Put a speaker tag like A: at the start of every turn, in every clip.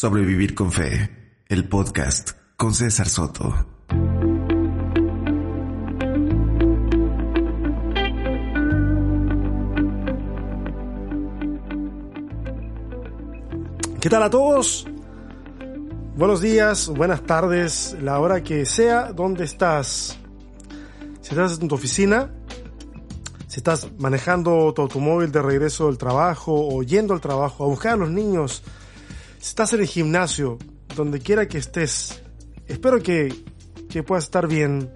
A: Sobrevivir con Fe, el podcast con César Soto.
B: ¿Qué tal a todos? Buenos días, buenas tardes, la hora que sea, ¿dónde estás? Si estás en tu oficina, si estás manejando tu automóvil de regreso del trabajo o yendo al trabajo a buscar a los niños, si estás en el gimnasio, donde quiera que estés, espero que, que puedas estar bien.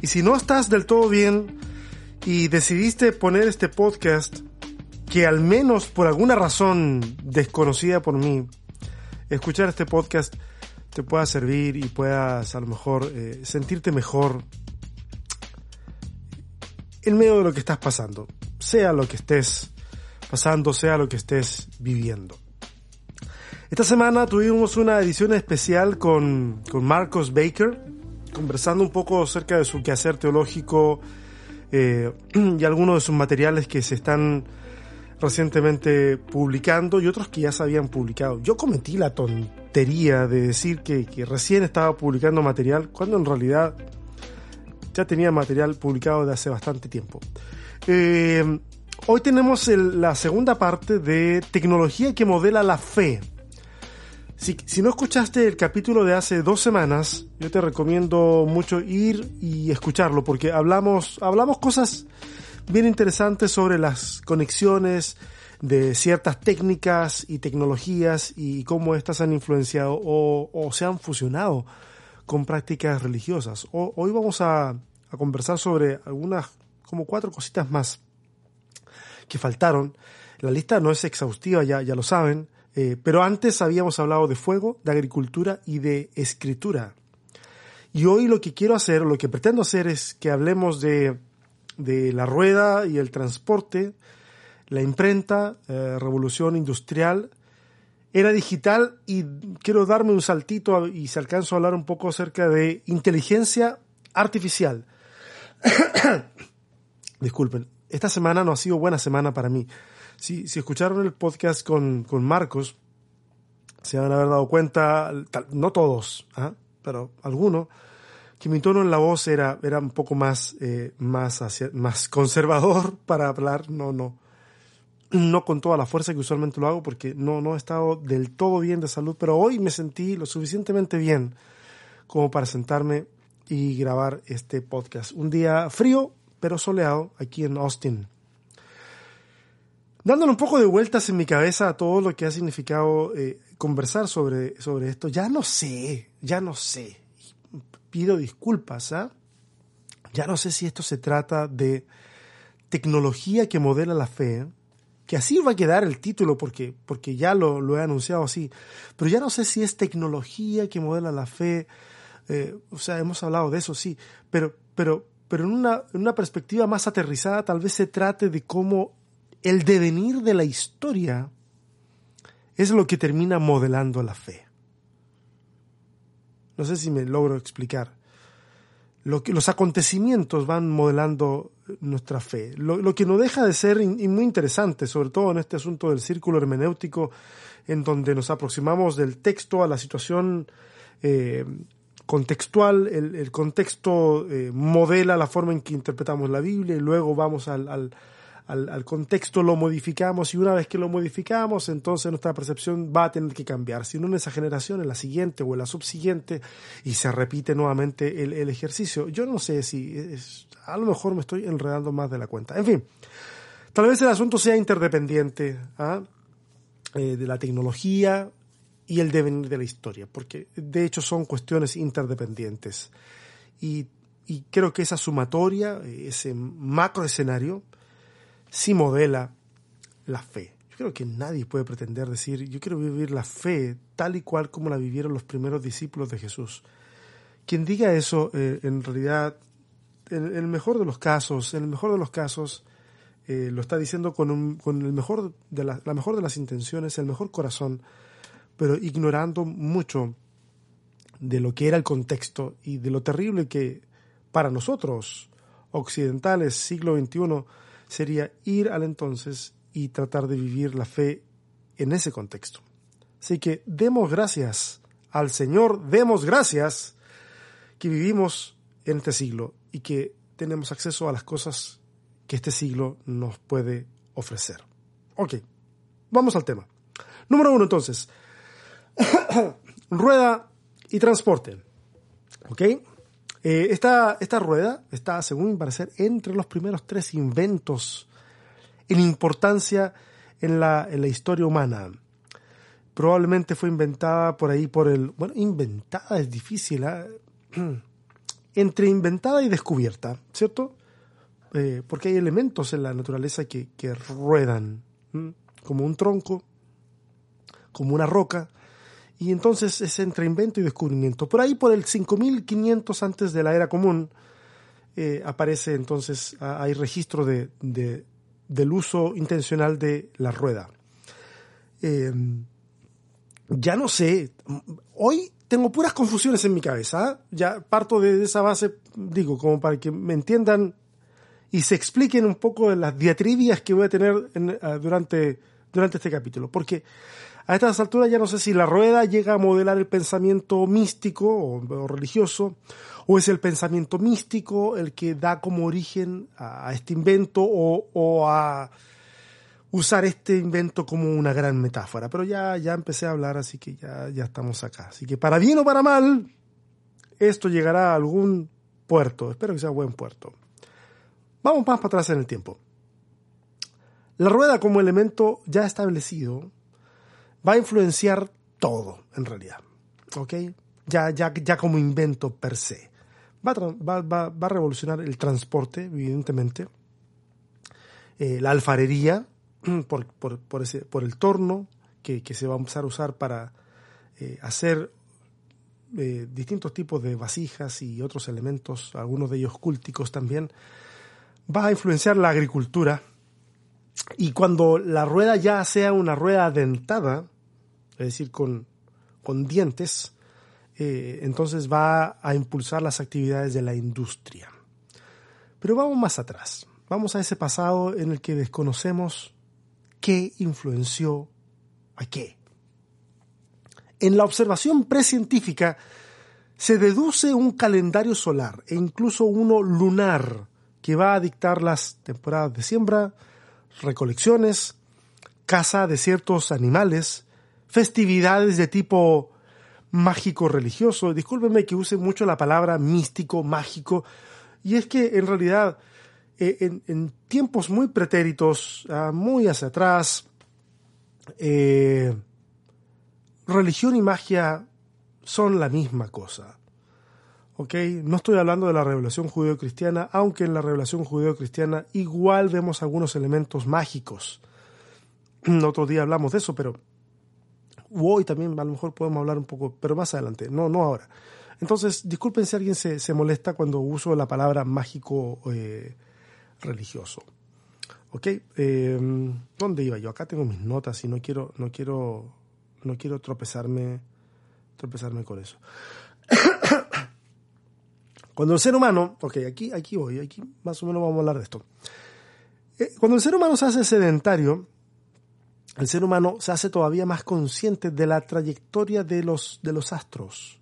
B: Y si no estás del todo bien y decidiste poner este podcast, que al menos por alguna razón desconocida por mí, escuchar este podcast te pueda servir y puedas a lo mejor eh, sentirte mejor en medio de lo que estás pasando, sea lo que estés pasando, sea lo que estés viviendo. Esta semana tuvimos una edición especial con, con Marcos Baker, conversando un poco acerca de su quehacer teológico eh, y algunos de sus materiales que se están recientemente publicando y otros que ya se habían publicado. Yo cometí la tontería de decir que, que recién estaba publicando material cuando en realidad ya tenía material publicado de hace bastante tiempo. Eh, hoy tenemos la segunda parte de tecnología que modela la fe. Si, si, no escuchaste el capítulo de hace dos semanas, yo te recomiendo mucho ir y escucharlo porque hablamos, hablamos cosas bien interesantes sobre las conexiones de ciertas técnicas y tecnologías y cómo éstas han influenciado o, o se han fusionado con prácticas religiosas. O, hoy vamos a, a, conversar sobre algunas, como cuatro cositas más que faltaron. La lista no es exhaustiva, ya, ya lo saben, eh, pero antes habíamos hablado de fuego, de agricultura y de escritura. Y hoy lo que quiero hacer, lo que pretendo hacer es que hablemos de, de la rueda y el transporte, la imprenta, eh, revolución industrial, era digital y quiero darme un saltito y si alcanzo a hablar un poco acerca de inteligencia artificial. Disculpen, esta semana no ha sido buena semana para mí. Si, si escucharon el podcast con, con Marcos, se van a haber dado cuenta, no todos, ¿eh? pero algunos, que mi tono en la voz era, era un poco más, eh, más, más conservador para hablar, no, no, no con toda la fuerza que usualmente lo hago porque no, no he estado del todo bien de salud, pero hoy me sentí lo suficientemente bien como para sentarme y grabar este podcast. Un día frío, pero soleado aquí en Austin. Dándole un poco de vueltas en mi cabeza a todo lo que ha significado eh, conversar sobre, sobre esto, ya no sé, ya no sé. Pido disculpas, ¿ah? Ya no sé si esto se trata de tecnología que modela la fe, que así va a quedar el título porque, porque ya lo, lo, he anunciado así, pero ya no sé si es tecnología que modela la fe, eh, o sea, hemos hablado de eso, sí, pero, pero, pero en, una, en una perspectiva más aterrizada tal vez se trate de cómo el devenir de la historia es lo que termina modelando la fe. No sé si me logro explicar. Los acontecimientos van modelando nuestra fe. Lo, que no deja de ser muy interesante, sobre todo en este asunto del círculo hermenéutico, en donde nos aproximamos del texto a la situación eh, contextual, el, contexto eh, modela la forma en que interpretamos la Biblia y luego vamos al, al, contexto, lo modificamos y una vez que lo modificamos, entonces nuestra percepción va a tener que cambiar, si no en esa generación, en la siguiente o en la subsiguiente y se repite nuevamente el, ejercicio. Yo no sé si es, a lo mejor me estoy enredando más de la cuenta. En fin, tal vez el asunto sea interdependiente ¿ah? eh, de la tecnología y el devenir de la historia, porque de hecho son cuestiones interdependientes. Y, y creo que esa sumatoria, ese macro escenario, sí modela la fe. Yo creo que nadie puede pretender decir, yo quiero vivir la fe tal y cual como la vivieron los primeros discípulos de Jesús. Quien diga eso, eh, en realidad, en, el mejor de los casos, en el mejor de los casos, eh, lo está diciendo con, un, con el mejor de la, la mejor de las intenciones, el mejor corazón, pero ignorando mucho de lo que era el contexto y de lo terrible que para nosotros, occidentales, siglo XXI, sería ir al entonces y tratar de vivir la fe en ese contexto. Así que demos gracias al Señor, demos gracias que vivimos en este siglo y que tenemos acceso a las cosas que este siglo nos puede ofrecer. Ok, vamos al tema. Número uno entonces, rueda y transporte. ¿Ok? Eh, esta, esta, rueda está, según mi parecer, entre los primeros tres inventos en importancia en la, en la historia humana. Probablemente fue inventada por ahí por el... Bueno, inventada es difícil. ¿eh? Entre inventada y descubierta, ¿cierto? Eh, porque hay elementos en la naturaleza que, que ruedan, como un tronco, como una roca, y entonces es entre invento y descubrimiento. Por ahí, por el 5500 antes de la era común, eh, aparece entonces, hay registro de, del uso intencional de la rueda. Eh, ya no sé, hoy tengo puras confusiones en mi cabeza, ¿ah? ya parto de esa base, digo, como para que me entiendan y se expliquen un poco las diatribias que voy a tener ah, durante, durante este capítulo, porque a estas alturas ya no sé si la rueda llega a modelar el pensamiento místico o, religioso, o es el pensamiento místico el que da como origen a, este invento o, a usar este invento como una gran metáfora. Pero ya, ya empecé a hablar, así que ya, ya estamos acá. Así que para bien o para mal, esto llegará a algún puerto. Espero que sea buen puerto. Vamos más para atrás en el tiempo. La rueda como elemento ya establecido va a influenciar todo, en realidad. ¿Ok? Ya, ya, ya como invento per se. Va a, revolucionar el transporte, evidentemente. Eh, la alfarería, por, ese, por el torno que, que, se va a empezar a usar para eh, hacer eh, distintos tipos de vasijas y otros elementos, algunos de ellos cúlticos también, va a influenciar la agricultura, y cuando la rueda ya sea una rueda dentada, es decir, con, con dientes, eh, entonces va a impulsar las actividades de la industria. Pero vamos más atrás, vamos a ese pasado en el que desconocemos qué influenció a qué. En la observación precientífica se deduce un calendario solar e incluso uno lunar que va a dictar las temporadas de siembra, recolecciones, caza de ciertos animales, festividades de tipo mágico religioso. Discúlpenme que use mucho la palabra místico, mágico, y es que en realidad eh, en, tiempos muy pretéritos, ah, muy hacia atrás, eh, religión y magia son la misma cosa. ¿Ok? No estoy hablando de la revelación judeo-cristiana, aunque en la revelación judeo-cristiana igual vemos algunos elementos mágicos. Otro día hablamos de eso, pero hoy también a lo mejor podemos hablar un poco, pero más adelante, no, no ahora. Entonces, disculpen si alguien se, se molesta cuando uso la palabra mágico eh, religioso. ¿Ok? Eh, ¿Dónde iba yo? Acá tengo mis notas y no quiero, no quiero, no quiero tropezarme, tropezarme con eso. Cuando el ser humano, ok, aquí, aquí voy, aquí más o menos vamos a hablar de esto. Eh, cuando el ser humano se hace sedentario, el ser humano se hace todavía más consciente de la trayectoria de los, de los astros,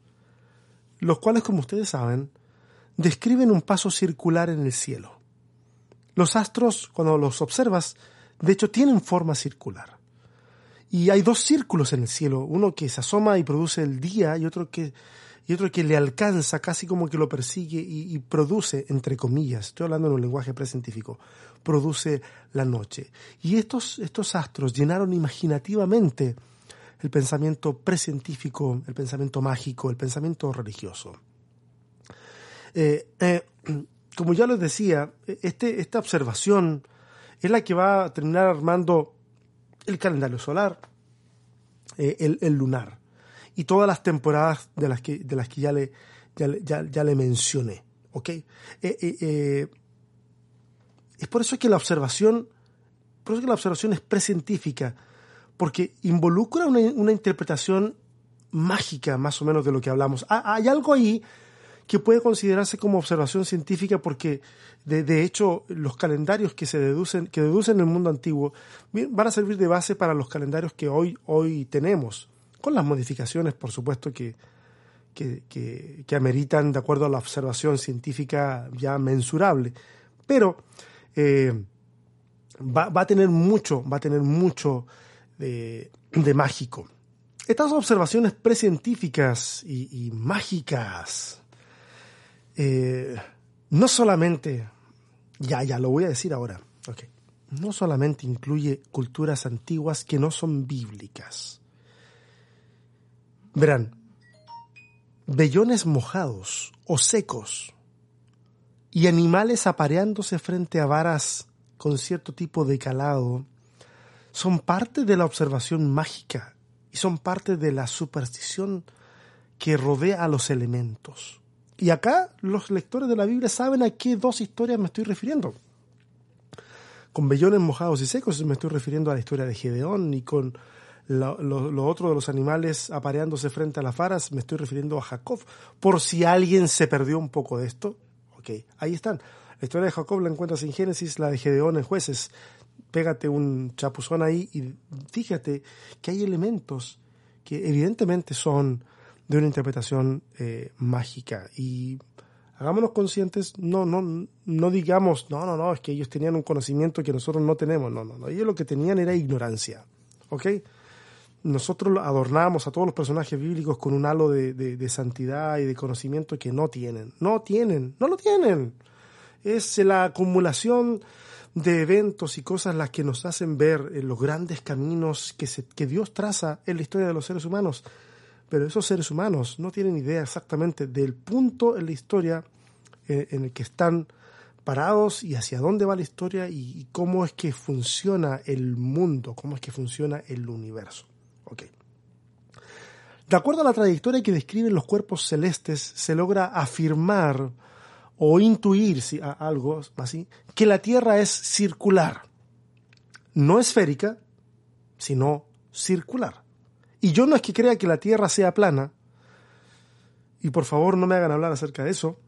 B: los cuales, como ustedes saben, describen un paso circular en el cielo. Los astros, cuando los observas, de hecho tienen forma circular. Y hay dos círculos en el cielo, uno que se asoma y produce el día y otro que y otro que le alcanza, casi como que lo persigue y, produce, entre comillas, estoy hablando en un lenguaje precientífico, produce la noche. Y estos, estos astros llenaron imaginativamente el pensamiento precientífico, el pensamiento mágico, el pensamiento religioso. Eh, eh, como ya les decía, este, esta observación es la que va a terminar armando el calendario solar, eh, el, el lunar y todas las temporadas de las que, de las que ya, le, ya, ya, le mencioné. Eh, eh, eh, es por eso que la observación, por eso que la observación es precientífica, porque involucra una, una, interpretación mágica, más o menos, de lo que hablamos. Ah, hay algo ahí que puede considerarse como observación científica porque de, de, hecho los calendarios que se deducen que deducen el mundo antiguo van a servir de base para los calendarios que hoy hoy tenemos con las modificaciones, por supuesto, que, que, ameritan de acuerdo a la observación científica ya mensurable. Pero eh, va, a tener mucho, va a tener mucho de, de mágico. Estas observaciones precientíficas y, y mágicas eh, no solamente, ya, ya lo voy a decir ahora, no solamente incluye culturas antiguas que no son bíblicas. Verán, vellones mojados o secos y animales apareándose frente a varas con cierto tipo de calado son parte de la observación mágica y son parte de la superstición que rodea a los elementos. Y acá los lectores de la Biblia saben a qué dos historias me estoy refiriendo. Con vellones mojados y secos me estoy refiriendo a la historia de Gedeón y con lo, otro de los animales apareándose frente a las varas me estoy refiriendo a Jacob. Por si alguien se perdió un poco de esto, ok, ahí están. La historia de Jacob la encuentras en Génesis, la de Gedeón en Jueces. Pégate un chapuzón ahí y fíjate que hay elementos que evidentemente son de una interpretación eh, mágica. Y hagámonos conscientes, no, no, no digamos, no, no, no, es que ellos tenían un conocimiento que nosotros no tenemos. No, no, no. Ellos lo que tenían era ignorancia. ¿Ok? Nosotros adornamos a todos los personajes bíblicos con un halo de, de santidad y de conocimiento que no tienen. No tienen, no lo tienen. Es la acumulación de eventos y cosas las que nos hacen ver eh, los grandes caminos que, se, que Dios traza en la historia de los seres humanos. Pero esos seres humanos no tienen idea exactamente del punto en la historia eh, en el que están parados y hacia dónde va la historia y, cómo es que funciona el mundo, cómo es que funciona el universo. De acuerdo a la trayectoria que describen los cuerpos celestes, se logra afirmar o intuir si, algo así, que la Tierra es circular, no esférica, sino circular. Y yo no es que crea que la Tierra sea plana, y por favor no me hagan hablar acerca de eso,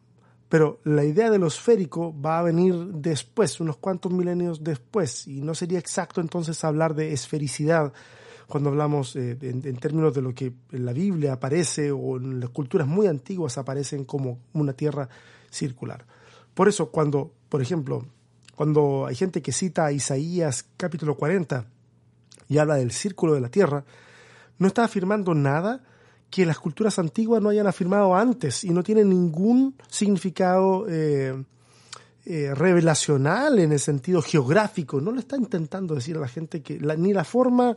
B: pero la idea de lo esférico va a venir después, unos cuantos milenios después, y no sería exacto entonces hablar de esfericidad cuando hablamos eh, en, términos de lo que en la Biblia aparece o en las culturas muy antiguas aparecen como una tierra circular. Por eso cuando, por ejemplo, cuando hay gente que cita Isaías capítulo 40 y habla del círculo de la tierra, no está afirmando nada que las culturas antiguas no hayan afirmado antes y no tiene ningún significado eh, eh, revelacional en el sentido geográfico. No le está intentando decir a la gente que ni la forma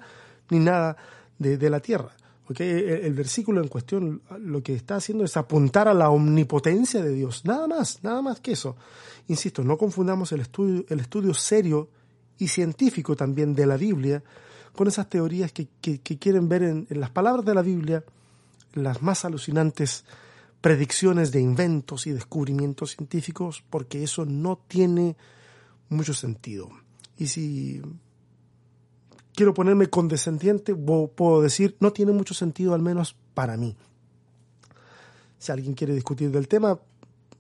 B: ni nada de la tierra. El, versículo en cuestión lo que está haciendo es apuntar a la omnipotencia de Dios, nada más, nada más que eso. Insisto, no confundamos el estudio, el estudio serio y científico también de la Biblia con esas teorías que, quieren ver en, las palabras de la Biblia las más alucinantes predicciones de inventos y descubrimientos científicos, porque eso no tiene mucho sentido. Y si quiero ponerme condescendiente, puedo decir, no tiene mucho sentido, al menos para mí. Si alguien quiere discutir del tema,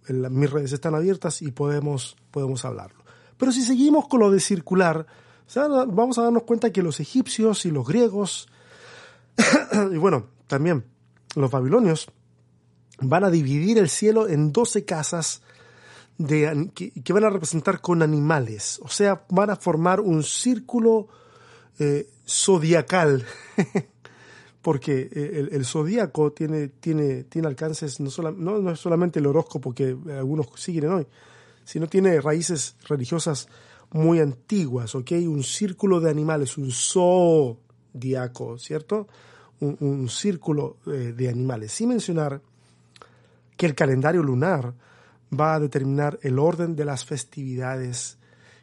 B: mis redes están abiertas y podemos, podemos hablarlo. Pero si seguimos con lo de circular, vamos a darnos cuenta que los egipcios y los griegos, y bueno, también los babilonios, van a dividir el cielo en 12 casas de, que van a representar con animales. O sea, van a formar un círculo eh, zodiacal, porque eh, el, zodíaco tiene, tiene, tiene alcances, no, no, no, es solamente el horóscopo que algunos siguen hoy, sino tiene raíces religiosas muy antiguas, ¿ok? Un círculo de animales, un zodiaco, ¿cierto? Un, círculo eh, de animales, sin mencionar que el calendario lunar va a determinar el orden de las festividades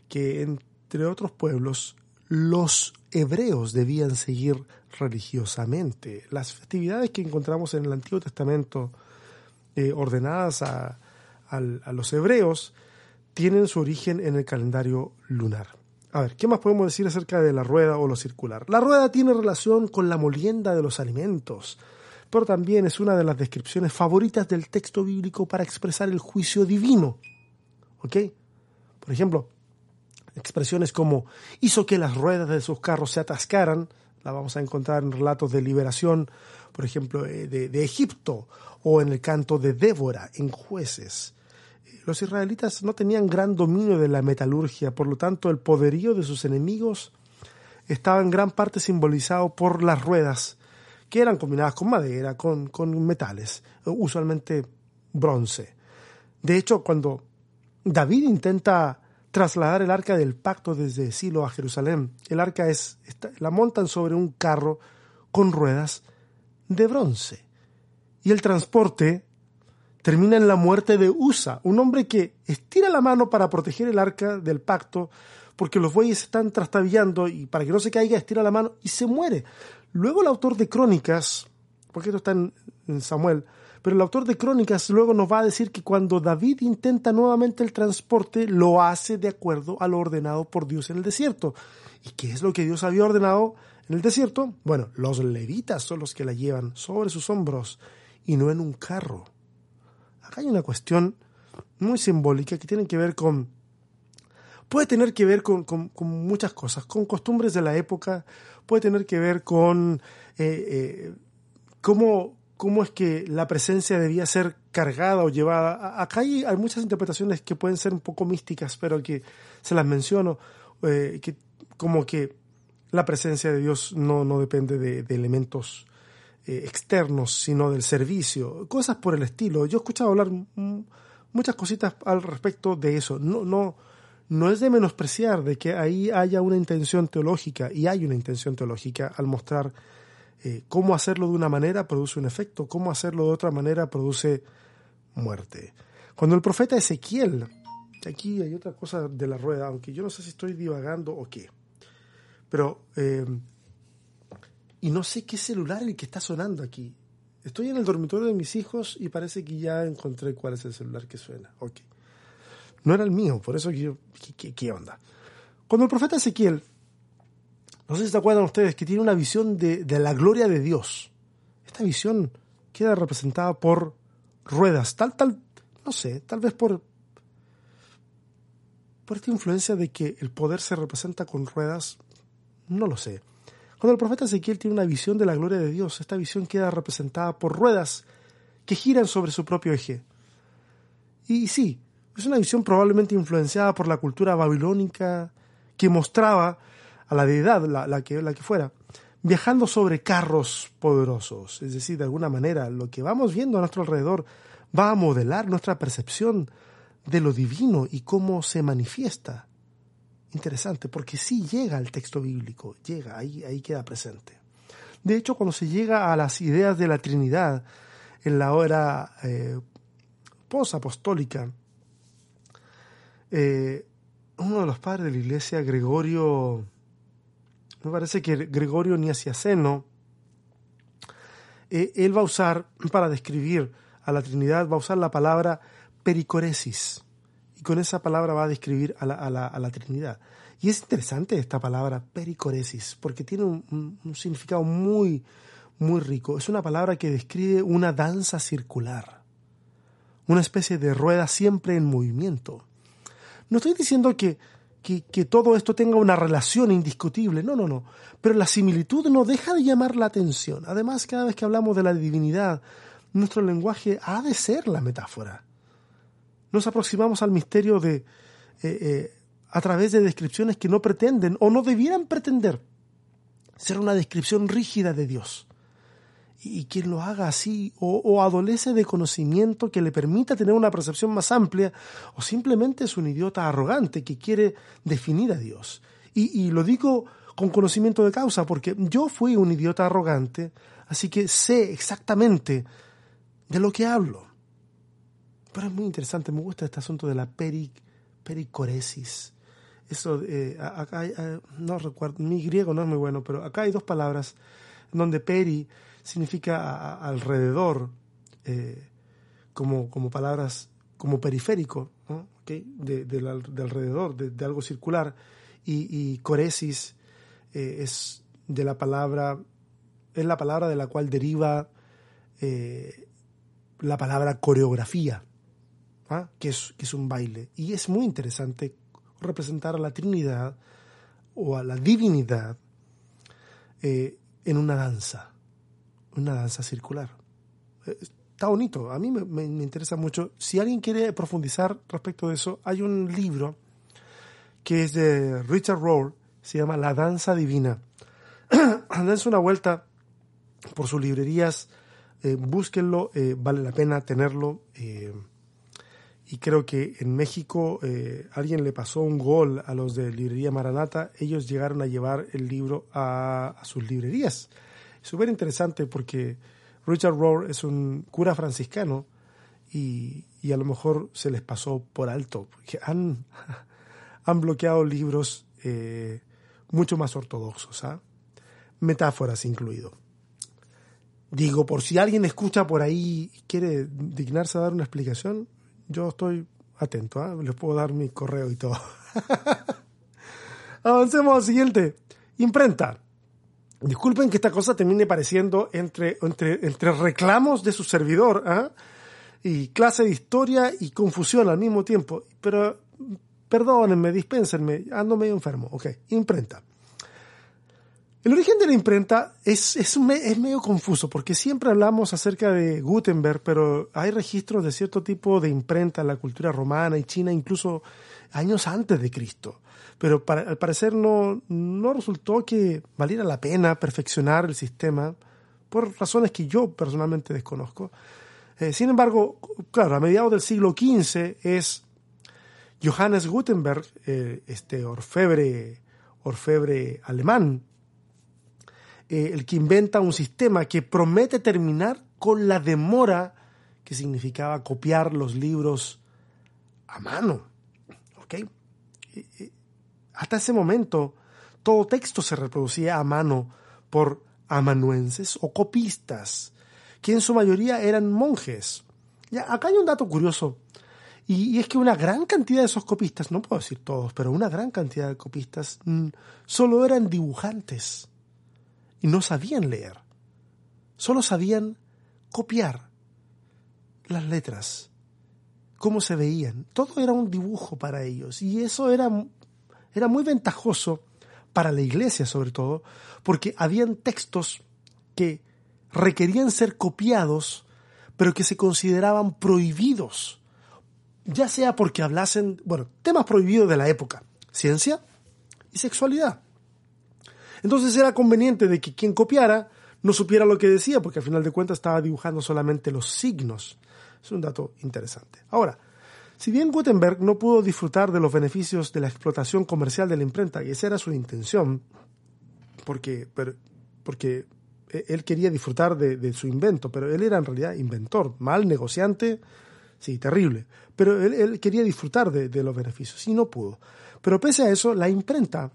B: que entre otros pueblos los hebreos debían seguir religiosamente. Las festividades que encontramos en el Antiguo Testamento eh, ordenadas a, los hebreos tienen su origen en el calendario lunar. A ver, ¿qué más podemos decir acerca de la rueda o lo circular? La rueda tiene relación con la molienda de los alimentos, pero también es una de las descripciones favoritas del texto bíblico para expresar el juicio divino. ¿Ok? Por ejemplo, expresiones como hizo que las ruedas de sus carros se atascaran, La vamos a encontrar en relatos de liberación, por ejemplo, eh, de, Egipto, o en el canto de Débora, en jueces. Los israelitas no tenían gran dominio de la metalurgia, por lo tanto el poderío de sus enemigos estaba en gran parte simbolizado por las ruedas, que eran combinadas con madera, con, con metales, usualmente bronce. De hecho, cuando David intenta trasladar el arca del pacto desde Silo a Jerusalén, el arca es, la montan sobre un carro con ruedas de bronce. Y el transporte termina en la muerte de Usa, un hombre que estira la mano para proteger el arca del pacto, porque los bueyes están trastabillando y para que no se caiga estira la mano y se muere. Luego el autor de Crónicas, porque esto está en Samuel, pero el autor de Crónicas luego nos va a decir que cuando David intenta nuevamente el transporte, lo hace de acuerdo a lo ordenado por Dios en el desierto. ¿Y qué es lo que Dios había ordenado en el desierto? Bueno, los levitas son los que la llevan sobre sus hombros y no en un carro. Acá hay una cuestión muy simbólica que tiene que ver con... Puede tener que ver con, muchas cosas, con costumbres de la época, puede tener que ver con eh, eh, cómo, cómo es que la presencia debía ser cargada o llevada. Acá hay, muchas interpretaciones que pueden ser un poco místicas, pero que se las menciono, eh, que como que la presencia de Dios no, no depende de, de elementos eh, externos, sino del servicio, cosas por el estilo. Yo he escuchado hablar muchas cositas al respecto de eso. No, no, no es de menospreciar de que ahí haya una intención teológica, y hay una intención teológica al mostrar eh, cómo hacerlo de una manera produce un efecto, cómo hacerlo de otra manera produce muerte. Cuando el profeta Ezequiel, aquí hay otra cosa de la rueda, aunque yo no sé si estoy divagando o qué, pero eh, y no sé qué celular el que está sonando aquí. Estoy en el dormitorio de mis hijos y parece que ya encontré cuál es el celular que suena. Ok. No era el mío, por eso yo, ¿qué, onda? Cuando el profeta Ezequiel, no sé si se acuerdan ustedes, que tiene una visión de, la gloria de Dios. Esta visión queda representada por ruedas, tal, tal, no sé, tal vez por, por esta influencia de que el poder se representa con ruedas, no lo sé. Cuando el profeta Ezequiel tiene una visión de la gloria de Dios, esta visión queda representada por ruedas que giran sobre su propio eje. Y sí, es una visión probablemente influenciada por la cultura babilónica que mostraba a la deidad, la, que, la que fuera, viajando sobre carros poderosos. Es decir, de alguna manera, lo que vamos viendo a nuestro alrededor va a modelar nuestra percepción de lo divino y cómo se manifiesta interesante, porque sí llega al texto bíblico, llega, ahí, ahí queda presente. De hecho, cuando se llega a las ideas de la Trinidad en la hora eh, posapostólica, eh, uno de los padres de la iglesia, Gregorio, me parece que Gregorio Niasiaceno, eh, él va a usar, para describir a la Trinidad, va a usar la palabra pericoresis y con esa palabra va a describir a la, a la, a la Trinidad. Y es interesante esta palabra pericoresis, porque tiene un, significado muy, muy rico. Es una palabra que describe una danza circular, una especie de rueda siempre en movimiento. No estoy diciendo que, que, todo esto tenga una relación indiscutible, no, no, no. Pero la similitud no deja de llamar la atención. Además, cada vez que hablamos de la divinidad, nuestro lenguaje ha de ser la metáfora nos aproximamos al misterio de, eh, eh, a través de descripciones que no pretenden o no debieran pretender ser una descripción rígida de Dios. Y, quien lo haga así o, adolece de conocimiento que le permita tener una percepción más amplia o simplemente es un idiota arrogante que quiere definir a Dios. Y, y lo digo con conocimiento de causa porque yo fui un idiota arrogante, así que sé exactamente de lo que hablo. Pero es muy interesante, me gusta este asunto de la pericoresis. Eso, acá eh, no recuerdo, mi griego no es muy bueno, pero acá hay dos palabras donde peri significa alrededor, eh, como, como palabras, como periférico, de, de, alrededor, de, algo circular, y, y coresis es de la palabra, es la palabra de la cual deriva la palabra coreografía. ¿ah? que, es, que es un baile. Y es muy interesante representar a la Trinidad o a la divinidad eh, en una danza, una danza circular. Eh, está bonito, a mí me, interesa mucho. Si alguien quiere profundizar respecto de eso, hay un libro que es de Richard Rohr, se llama La Danza Divina. Dense una vuelta por sus librerías, eh, búsquenlo, eh, vale la pena tenerlo. Eh, y creo que en México eh, alguien le pasó un gol a los de Librería Maranata, ellos llegaron a llevar el libro a, sus librerías. Súper interesante porque Richard Rohr es un cura franciscano y, y, a lo mejor se les pasó por alto, porque han, han bloqueado libros eh, mucho más ortodoxos, ¿ah? metáforas incluido. Digo, por si alguien escucha por ahí y quiere dignarse a dar una explicación, yo estoy atento, ¿eh? les puedo dar mi correo y todo. Avancemos al siguiente. Imprenta. Disculpen que esta cosa termine pareciendo entre, entre, entre reclamos de su servidor ¿eh? y clase de historia y confusión al mismo tiempo. Pero perdónenme, dispénsenme, ando medio enfermo. Ok, imprenta. El origen de la imprenta es, es, es, medio confuso porque siempre hablamos acerca de Gutenberg, pero hay registros de cierto tipo de imprenta en la cultura romana y china incluso años antes de Cristo. Pero al parecer no, no resultó que valiera la pena perfeccionar el sistema por razones que yo personalmente desconozco. Eh, sin embargo, claro, a mediados del siglo XV es Johannes Gutenberg, eh, este orfebre, orfebre alemán, eh, el que inventa un sistema que promete terminar con la demora que significaba copiar los libros a mano. ¿Ok? Hasta ese momento, todo texto se reproducía a mano por amanuenses o copistas, que en su mayoría eran monjes. Ya, acá hay un dato curioso, y, y, es que una gran cantidad de esos copistas, no puedo decir todos, pero una gran cantidad de copistas mmm, solo eran dibujantes y no sabían leer, solo sabían copiar las letras, cómo se veían, todo era un dibujo para ellos y eso era, era muy ventajoso para la iglesia sobre todo, porque habían textos que requerían ser copiados, pero que se consideraban prohibidos, ya sea porque hablasen, bueno, temas prohibidos de la época, ciencia y sexualidad. Entonces era conveniente de que quien copiara no supiera lo que decía, porque al final de cuentas estaba dibujando solamente los signos. Es un dato interesante. Ahora, si bien Gutenberg no pudo disfrutar de los beneficios de la explotación comercial de la imprenta, y esa era su intención, porque, porque él quería disfrutar de, de, su invento, pero él era en realidad inventor, mal negociante, sí, terrible, pero él, él quería disfrutar de, de, los beneficios y no pudo. Pero pese a eso, la imprenta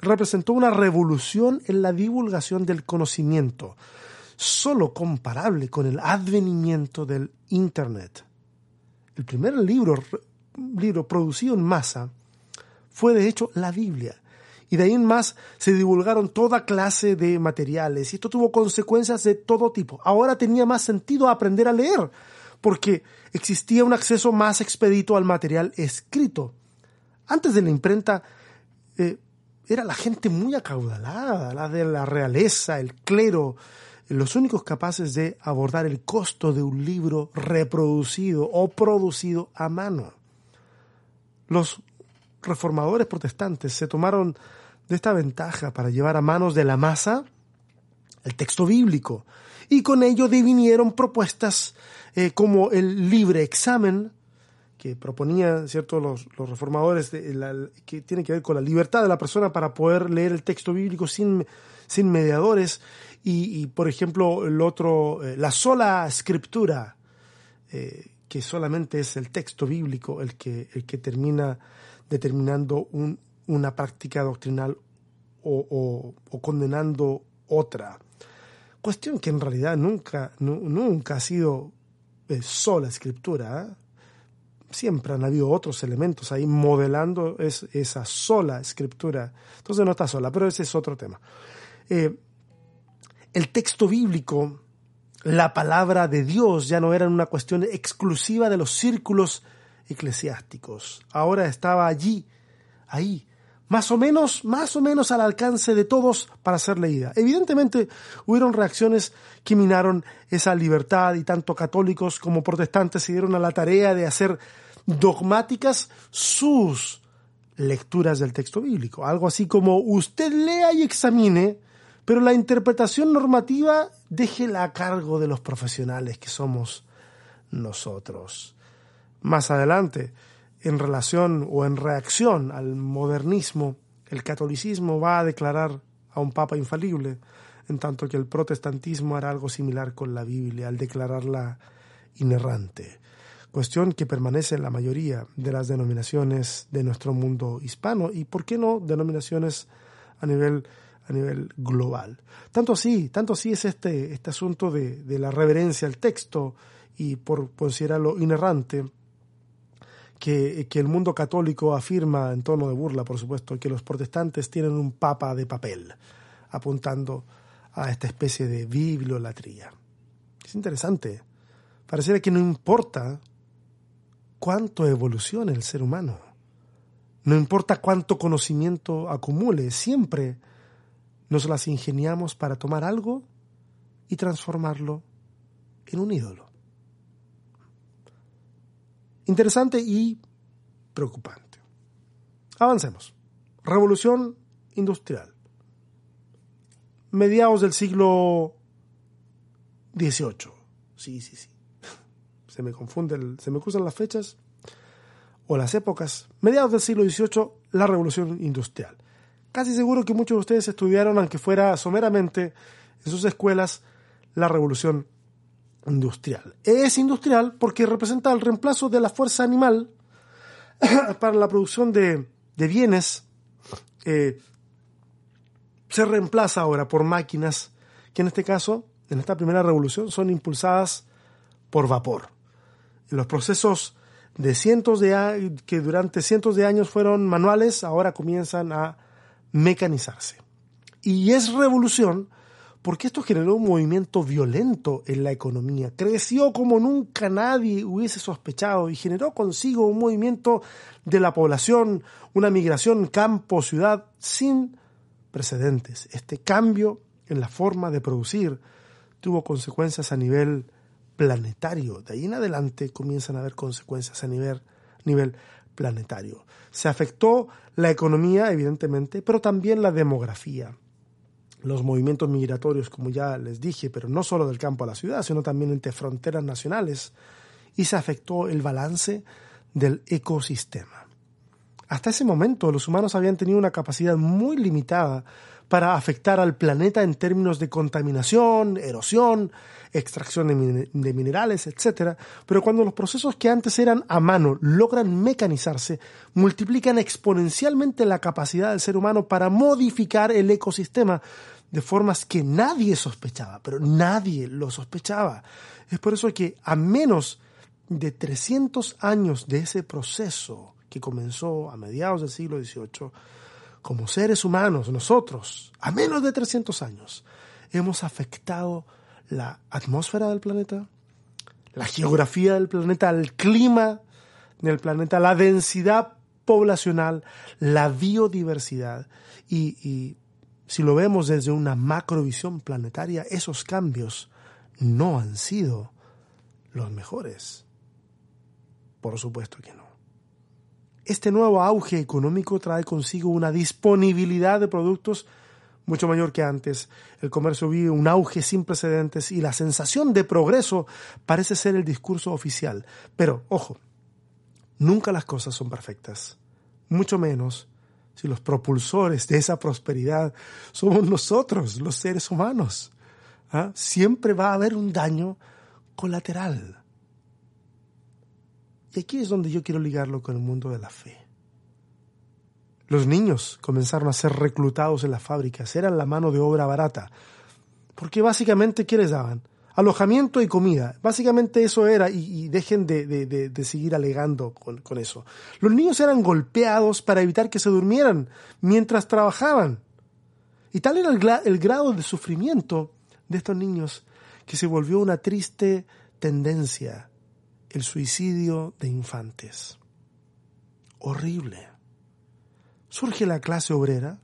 B: representó una revolución en la divulgación del conocimiento, solo comparable con el advenimiento del Internet. El primer libro, libro producido en masa fue de hecho la Biblia. Y de ahí en más se divulgaron toda clase de materiales y esto tuvo consecuencias de todo tipo. Ahora tenía más sentido aprender a leer porque existía un acceso más expedito al material escrito. Antes de la imprenta, eh, era la gente muy acaudalada, la de la realeza, el clero, los únicos capaces de abordar el costo de un libro reproducido o producido a mano. Los reformadores protestantes se tomaron de esta ventaja para llevar a manos de la masa el texto bíblico y con ello divinieron propuestas eh, como el libre examen, que proponían cierto los, los reformadores la, que tiene que ver con la libertad de la persona para poder leer el texto bíblico sin, sin mediadores. Y, por ejemplo el otro eh, la sola escritura eh, que solamente es el texto bíblico el que el que termina determinando un, una práctica doctrinal o, o, condenando otra. Cuestión que en realidad nunca nu, nunca ha sido eh, sola escritura ¿eh? Siempre han habido otros elementos ahí modelando es, esa sola escritura. Entonces no está sola, pero ese es otro tema. Eh, el texto bíblico, la palabra de Dios ya no era una cuestión exclusiva de los círculos eclesiásticos. Ahora estaba allí, ahí, más o menos, más o menos al alcance de todos para ser leída. Evidentemente hubieron reacciones que minaron esa libertad y tanto católicos como protestantes se dieron a la tarea de hacer dogmáticas sus lecturas del texto bíblico. Algo así como usted lea y examine, pero la interpretación normativa déjela a cargo de los profesionales que somos nosotros. Más adelante, en relación o en reacción al modernismo, el catolicismo va a declarar a un papa infalible, en tanto que el protestantismo hará algo similar con la Biblia al declararla inerrante, cuestión que permanece en la mayoría de las denominaciones de nuestro mundo hispano y, por qué no, denominaciones a nivel, a nivel global. Tanto así, tanto así es este, este asunto de, de la reverencia al texto y por considerarlo inerrante, que, el mundo católico afirma en tono de burla, por supuesto, que los protestantes tienen un papa de papel, apuntando a esta especie de bibliolatría. Es interesante. Pareciera que no importa cuánto evolucione el ser humano. No importa cuánto conocimiento acumule, siempre nos las ingeniamos para tomar algo y transformarlo en un ídolo. Interesante y preocupante. Avancemos. Revolución industrial. Mediados del siglo XVIII. Sí, sí, sí. Se me confunden, se me cruzan las fechas o las épocas. Mediados del siglo XVIII, la revolución industrial. Casi seguro que muchos de ustedes estudiaron, aunque fuera someramente, en sus escuelas, la revolución industrial. Es industrial porque representa el reemplazo de la fuerza animal para la producción de, bienes. Eh, se reemplaza ahora por máquinas que en este caso, en esta primera revolución, son impulsadas por vapor. Los procesos de cientos de que durante cientos de años fueron manuales, ahora comienzan a mecanizarse. Y es revolución porque esto generó un movimiento violento en la economía. Creció como nunca nadie hubiese sospechado y generó consigo un movimiento de la población, una migración campo-ciudad sin precedentes. Este cambio en la forma de producir tuvo consecuencias a nivel planetario. De ahí en adelante comienzan a haber consecuencias a nivel, nivel planetario. Se afectó la economía, evidentemente, pero también la demografía los movimientos migratorios, como ya les dije, pero no solo del campo a la ciudad, sino también entre fronteras nacionales, y se afectó el balance del ecosistema. Hasta ese momento los humanos habían tenido una capacidad muy limitada para afectar al planeta en términos de contaminación, erosión, extracción de, minerales, etc. Pero cuando los procesos que antes eran a mano logran mecanizarse, multiplican exponencialmente la capacidad del ser humano para modificar el ecosistema de formas que nadie sospechaba, pero nadie lo sospechaba. Es por eso que a menos de 300 años de ese proceso que comenzó a mediados del siglo XVIII, como seres humanos, nosotros, a menos de 300 años, hemos afectado la atmósfera del planeta, la geografía del planeta, el clima del planeta, la densidad poblacional, la biodiversidad. Y, si lo vemos desde una macrovisión planetaria, esos cambios no han sido los mejores. Por supuesto que no. Este nuevo auge económico trae consigo una disponibilidad de productos mucho mayor que antes. El comercio vive un auge sin precedentes y la sensación de progreso parece ser el discurso oficial. Pero, ojo, nunca las cosas son perfectas, mucho menos si los propulsores de esa prosperidad somos nosotros, los seres humanos. ¿Ah? Siempre va a haber un daño colateral. Y aquí es donde yo quiero ligarlo con el mundo de la fe. Los niños comenzaron a ser reclutados en las fábricas, eran la mano de obra barata. Porque básicamente, ¿qué les daban? Alojamiento y comida. Básicamente eso era, y, dejen de, seguir alegando con, con eso. Los niños eran golpeados para evitar que se durmieran mientras trabajaban. Y tal era el, el grado de sufrimiento de estos niños que se volvió una triste tendencia el suicidio de infantes. Horrible. surge la clase obrera,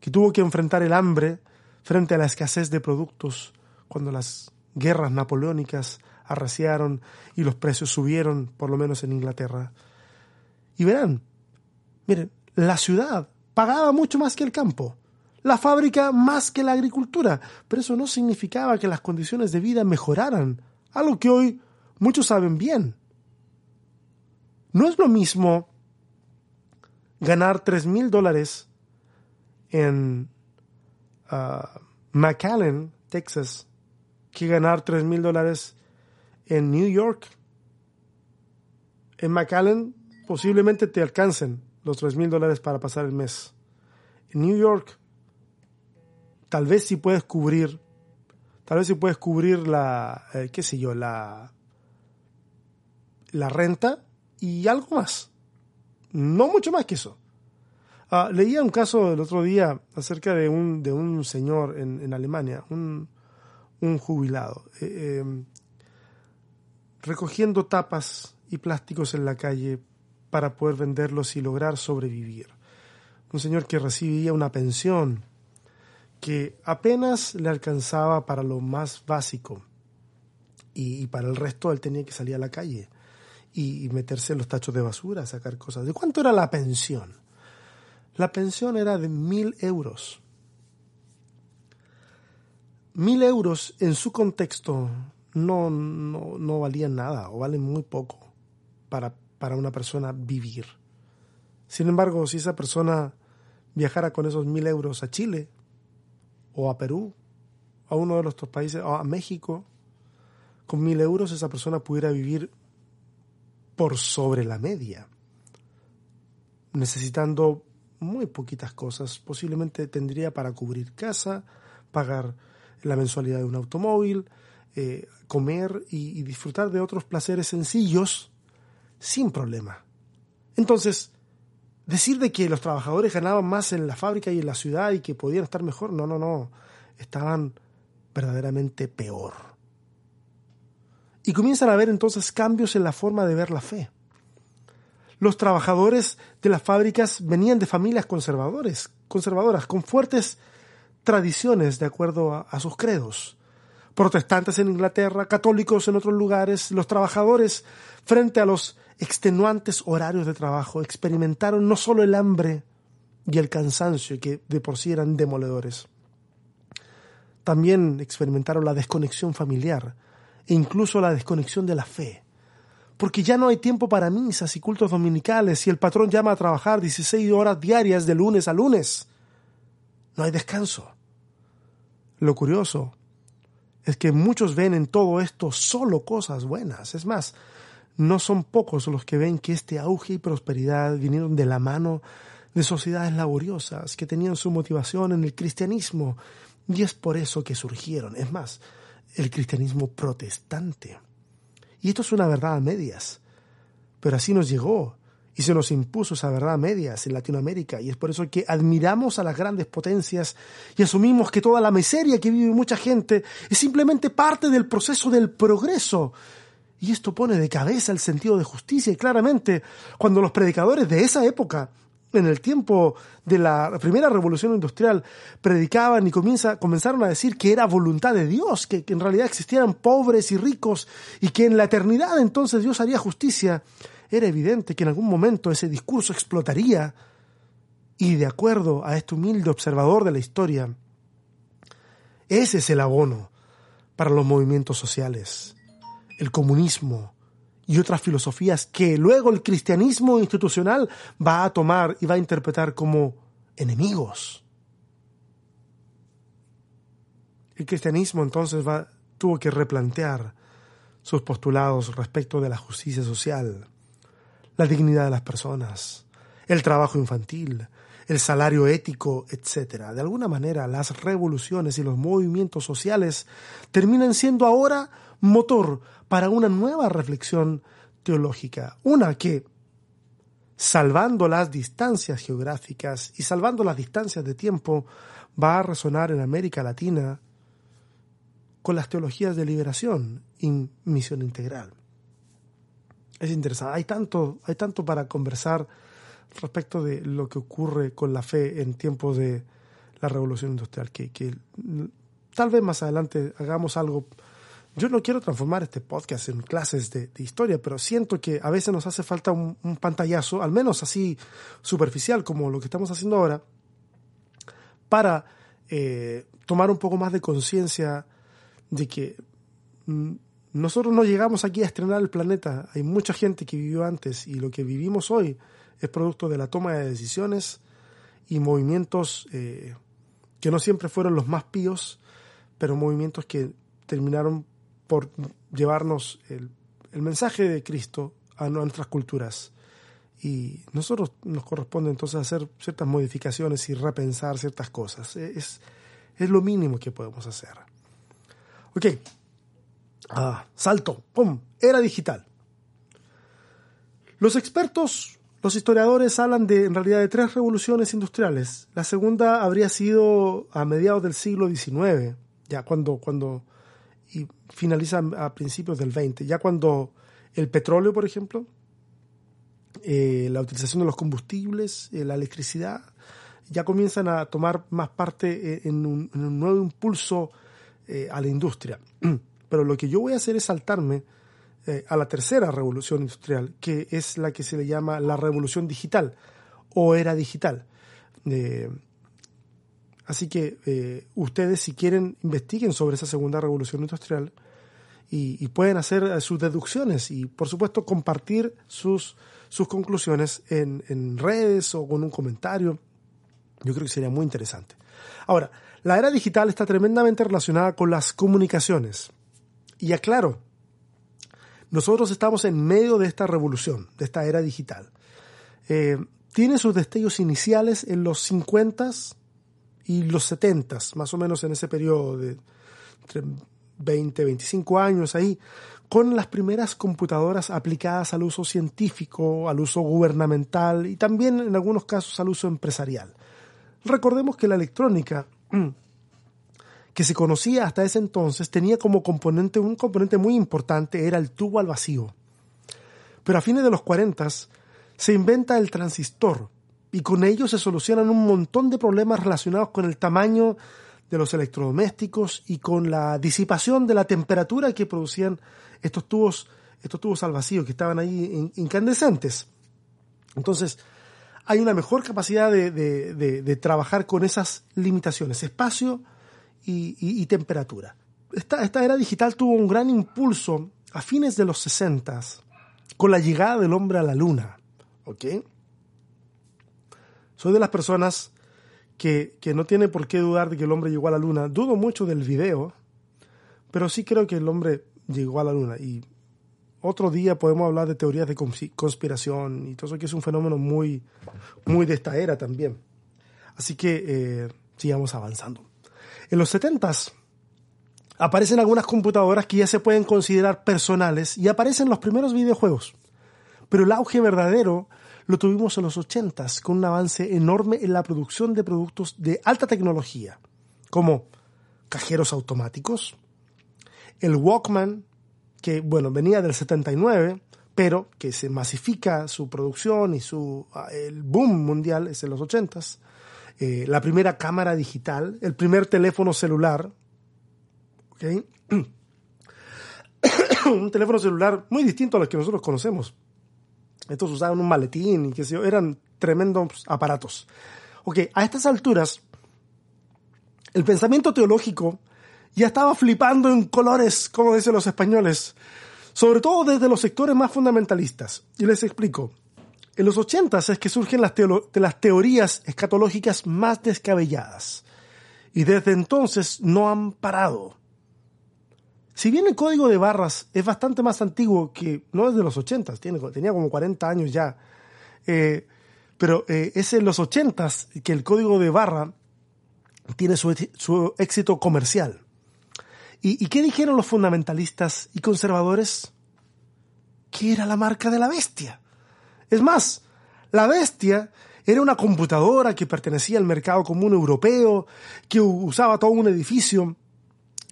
B: que tuvo que enfrentar el hambre frente a la escasez de productos cuando las guerras napoleónicas arreciaron y los precios subieron, por lo menos en Inglaterra. Y verán, miren, la ciudad pagaba mucho más que el campo, la fábrica más que la agricultura, pero eso no significaba que las condiciones de vida mejoraran, algo que hoy muchos saben bien. No es lo mismo ganar tres mil dólares en uh, McAllen, Texas, que ganar tres mil dólares en New York. En McAllen posiblemente te alcancen los tres mil dólares para pasar el mes. En New York, tal vez si puedes cubrir, tal vez si puedes cubrir la, eh, qué sé yo, la, la renta y algo más. No mucho más que eso. Uh, leía un caso el otro día acerca de un, de un señor en, en Alemania, un, un jubilado, eh, eh, recogiendo tapas y plásticos en la calle para poder venderlos y lograr sobrevivir. Un señor que recibía una pensión que apenas le alcanzaba para lo más básico y para el resto él tenía que salir a la calle y, meterse en los tachos de basura, sacar cosas. ¿De cuánto era la pensión? La pensión era de mil euros. Mil euros en su contexto no, no, no valían nada o valen muy poco para, para una persona vivir. Sin embargo, si esa persona viajara con esos mil euros a Chile o a Perú, a uno de nuestros países, o a México, con mil euros esa persona pudiera vivir por sobre la media, necesitando muy poquitas cosas. Posiblemente tendría para cubrir casa, pagar la mensualidad de un automóvil, eh, comer y, y disfrutar de otros placeres sencillos sin problema. Entonces, decir de que los trabajadores ganaban más en la fábrica y en la ciudad y que podían estar mejor, no, no, no, estaban verdaderamente peor. Y comienzan a haber entonces cambios en la forma de ver la fe. Los trabajadores de las fábricas venían de familias conservadores, conservadoras, con fuertes tradiciones de acuerdo a, a sus credos. Protestantes en Inglaterra, católicos en otros lugares, los trabajadores frente a los extenuantes horarios de trabajo experimentaron no solo el hambre y el cansancio que de por sí eran demoledores, también experimentaron la desconexión familiar e incluso la desconexión de la fe porque ya no hay tiempo para misas y cultos dominicales y el patrón llama a trabajar 16 horas diarias de lunes a lunes. No hay descanso. Lo curioso es que muchos ven en todo esto solo cosas buenas. Es más, no son pocos los que ven que este auge y prosperidad vinieron de la mano de sociedades laboriosas que tenían su motivación en el cristianismo y es por eso que surgieron. Es más, el cristianismo protestante. Y esto es una verdad a medias. Pero así nos llegó y se nos impuso esa verdad a medias en Latinoamérica. Y es por eso que admiramos a las grandes potencias y asumimos que toda la miseria que vive mucha gente es simplemente parte del proceso del progreso. Y esto pone de cabeza el sentido de justicia. Y claramente, cuando los predicadores de esa época en el tiempo de la primera revolución industrial predicaban y comienza, comenzaron a decir que era voluntad de Dios, que, que, en realidad existieran pobres y ricos y que en la eternidad entonces Dios haría justicia, era evidente que en algún momento ese discurso explotaría. Y de acuerdo a este humilde observador de la historia, ese es el abono para los movimientos sociales, el comunismo, y otras filosofías que luego el cristianismo institucional va a tomar y va a interpretar como enemigos. El cristianismo entonces va, tuvo que replantear sus postulados respecto de la justicia social, la dignidad de las personas, el trabajo infantil, el salario ético, etc. De alguna manera, las revoluciones y los movimientos sociales terminan siendo ahora motor para una nueva reflexión teológica. Una que, salvando las distancias geográficas y salvando las distancias de tiempo, va a resonar en América Latina con las teologías de liberación y misión integral. Es interesante, hay tanto, hay tanto para conversar respecto de lo que ocurre con la fe en tiempos de la revolución industrial, que, que tal vez más adelante hagamos algo. Yo no quiero transformar este podcast en clases de, historia, pero siento que a veces nos hace falta un, pantallazo, al menos así superficial como lo que estamos haciendo ahora, para eh, tomar un poco más de conciencia de que mm, nosotros no llegamos aquí a estrenar el planeta. Hay mucha gente que vivió antes y lo que vivimos hoy es producto de la toma de decisiones y movimientos eh, que no siempre fueron los más píos, pero movimientos que terminaron por llevarnos el, mensaje de Cristo a nuestras culturas. Y nosotros nos corresponde entonces hacer ciertas modificaciones y repensar ciertas cosas. Es, es lo mínimo que podemos hacer. Ok, Ah, salto, ¡pum! Era digital. Los expertos, los historiadores hablan de, en realidad, de tres revoluciones industriales. La segunda habría sido a mediados del siglo XIX, ya cuando, cuando y finaliza a principios del XX, ya cuando el petróleo, por ejemplo, eh, la utilización de los combustibles, eh, la electricidad, ya comienzan a tomar más parte eh, en, un, nuevo impulso a la industria. Pero lo que yo voy a hacer es saltarme a la tercera revolución industrial, que es la que se le llama la revolución digital o era digital. Eh, así que eh, ustedes, si quieren, investiguen sobre esa segunda revolución industrial y, pueden hacer sus deducciones y, por supuesto, compartir sus, sus conclusiones en, en redes o con un comentario. Yo creo que sería muy interesante. Ahora, la era digital está tremendamente relacionada con las comunicaciones. Y aclaro, nosotros estamos en medio de esta revolución, de esta era digital. Eh, tiene sus destellos iniciales en los 50s y los 70s, más o menos en ese periodo de entre 20, 25 años ahí, con las primeras computadoras aplicadas al uso científico, al uso gubernamental y también en algunos casos al uso empresarial. Recordemos que la electrónica que se conocía hasta ese entonces tenía como componente, un componente muy importante, era el tubo al vacío. Pero a fines de los 40 se inventa el transistor y con ello se solucionan un montón de problemas relacionados con el tamaño de los electrodomésticos y con la disipación de la temperatura que producían estos tubos, estos tubos al vacío que estaban ahí incandescentes. Entonces, hay una mejor capacidad de, de trabajar con esas limitaciones, espacio, y, temperatura. Esta, esta, era digital tuvo un gran impulso a fines de los 60 con la llegada del hombre a la luna. ¿Ok? Soy de las personas que, que, no tiene por qué dudar de que el hombre llegó a la luna. Dudo mucho del video, pero sí creo que el hombre llegó a la luna. Y otro día podemos hablar de teorías de conspiración y todo eso que es un fenómeno muy, muy de esta era también. Así que eh, sigamos avanzando. En los 70 aparecen algunas computadoras que ya se pueden considerar personales y aparecen los primeros videojuegos. Pero el auge verdadero lo tuvimos en los 80 con un avance enorme en la producción de productos de alta tecnología, como cajeros automáticos, el Walkman, que bueno, venía del 79, pero que se masifica su producción y su ah, el boom mundial es en los 80 eh, la primera cámara digital, el primer teléfono celular, un teléfono celular muy distinto a los que nosotros conocemos. Estos usaban un maletín y que sé eran tremendos aparatos. Ok, a estas alturas, el pensamiento teológico ya estaba flipando en colores, como dicen los españoles, sobre todo desde los sectores más fundamentalistas. Y les explico. En los 80 es que surgen las, las teorías escatológicas más descabelladas. Y desde entonces no han parado. Si bien el código de barras es bastante más antiguo que, no es de los 80, tiene, tenía como 40 años ya, eh, pero eh, es en los 80 que el código de barra tiene su, éxito comercial. ¿Y, ¿Y qué dijeron los fundamentalistas y conservadores? Que era la marca de la bestia. Es más, la bestia era una computadora que pertenecía al mercado común europeo, que usaba todo un edificio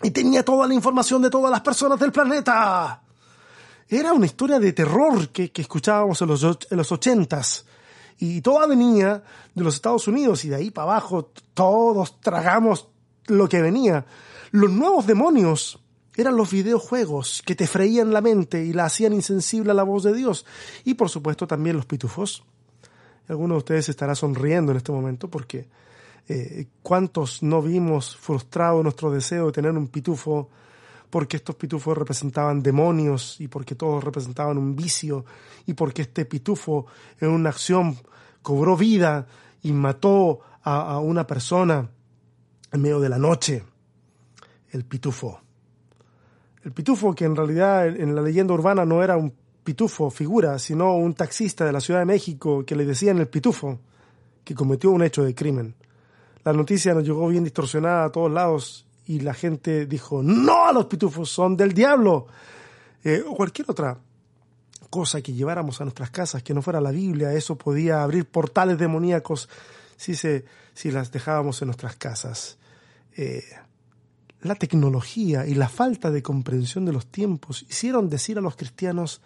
B: y tenía toda la información de todas las personas del planeta. Era una historia de terror que, escuchábamos en los, en los ochentas Y toda venía de los Estados Unidos y de ahí para abajo todos tragamos lo que venía. Los nuevos demonios eran los videojuegos que te freían la mente y la hacían insensible a la voz de Dios. Y por supuesto también los pitufos. Algunos de ustedes estará sonriendo en este momento porque eh, ¿cuántos no vimos frustrado nuestro deseo de tener un pitufo porque estos pitufos representaban demonios y porque todos representaban un vicio y porque este pitufo en una acción cobró vida y mató a, una persona en medio de la noche. El pitufo. El pitufo que en realidad en la leyenda urbana no era un pitufo figura, sino un taxista de la Ciudad de México que le decían el pitufo, que cometió un hecho de crimen. La noticia nos llegó bien distorsionada a todos lados y la gente dijo, no, los pitufos son del diablo. Eh, o cualquier otra cosa que lleváramos a nuestras casas que no fuera la Biblia, eso podía abrir portales demoníacos si, se, si las dejábamos en nuestras casas. Eh, la tecnología y la falta de comprensión de los tiempos hicieron decir a los cristianos